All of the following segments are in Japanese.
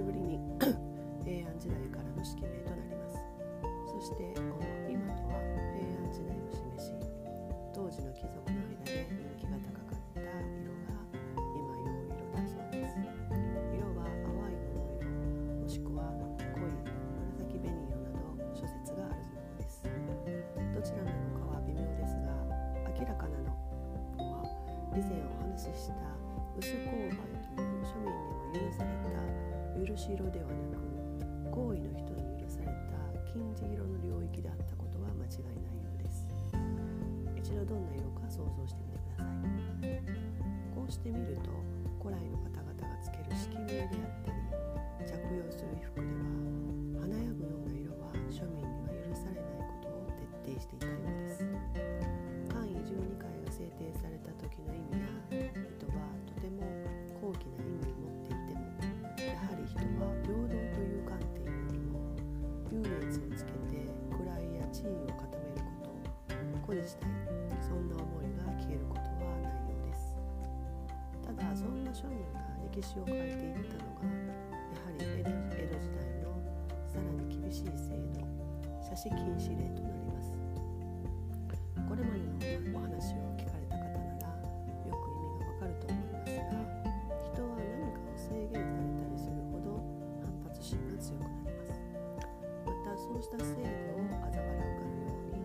しぶりに 平安時代からの式名となります。そしてこの今とは平安時代を示し当時の貴族の間で人気が高かった色が今陽色だそうです色は淡い桃色。もしくは濃い紫紅色など諸説があるものです。どちらなのかは微妙ですが明らかなのは以前お話しした薄勾配という庶民にも許された許し色ではなく行為の人に許された金地色の領域であったことは間違いないようです。一度どんな色か想像してみてください。こうして見ると古来の方々がつける式名であっ優越をつけて位や地位を固めること。これしたい。そんな思いが消えることはないようです。ただそんな庶民が歴史を変えていったのがやはり江戸江戸時代のさらに厳しい制度写真禁止令となります。これまでうした制度を嘲笑うかのように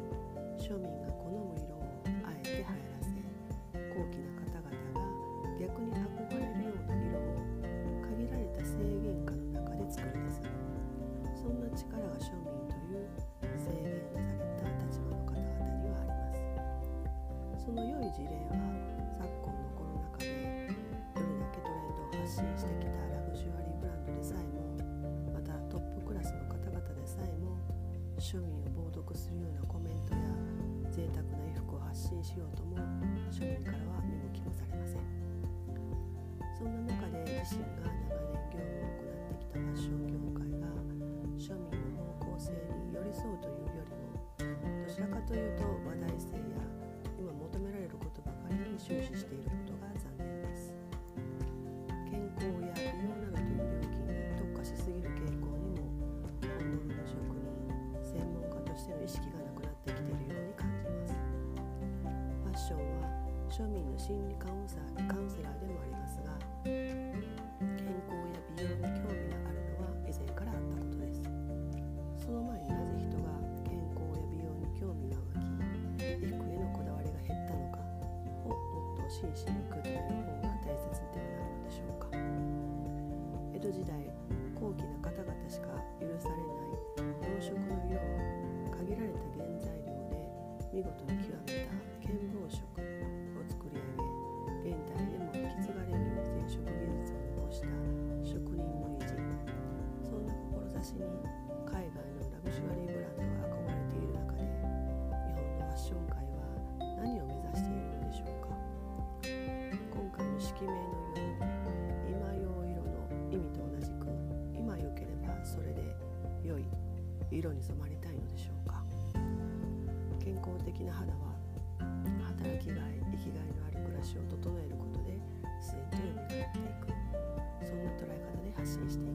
庶民が好む色をあえて流行らせ高貴な方々が逆に憧れるような色を限られた制限下の中で作り出すそんな力が庶民という制限された立場の方々にはありますその良い事例は昨今のコロナ禍でどれだけトレンドを発信してきた庶民を冒涜するようなコメントや贅沢な衣服を発信しようとも庶民からは見向きもされません。そんな中で自身が心理カウンサーカウンセラーでもありますが健康や美容に興味があるのは以前からあったことです。その前になぜ人が健康や美容に興味が湧き衣服へのこだわりが減ったのかをもっと真摯に受け止める方が大切ではないのでしょうか。江戸時代高貴な方々しか許されない養殖の色を限られた原材料で見事に極めた剣紡色。色に染まりたいのでしょうか。健康的な肌は働きがい生きがいのある暮らしを整えることで自然と蘇っていく。そんな捉え方で発信していき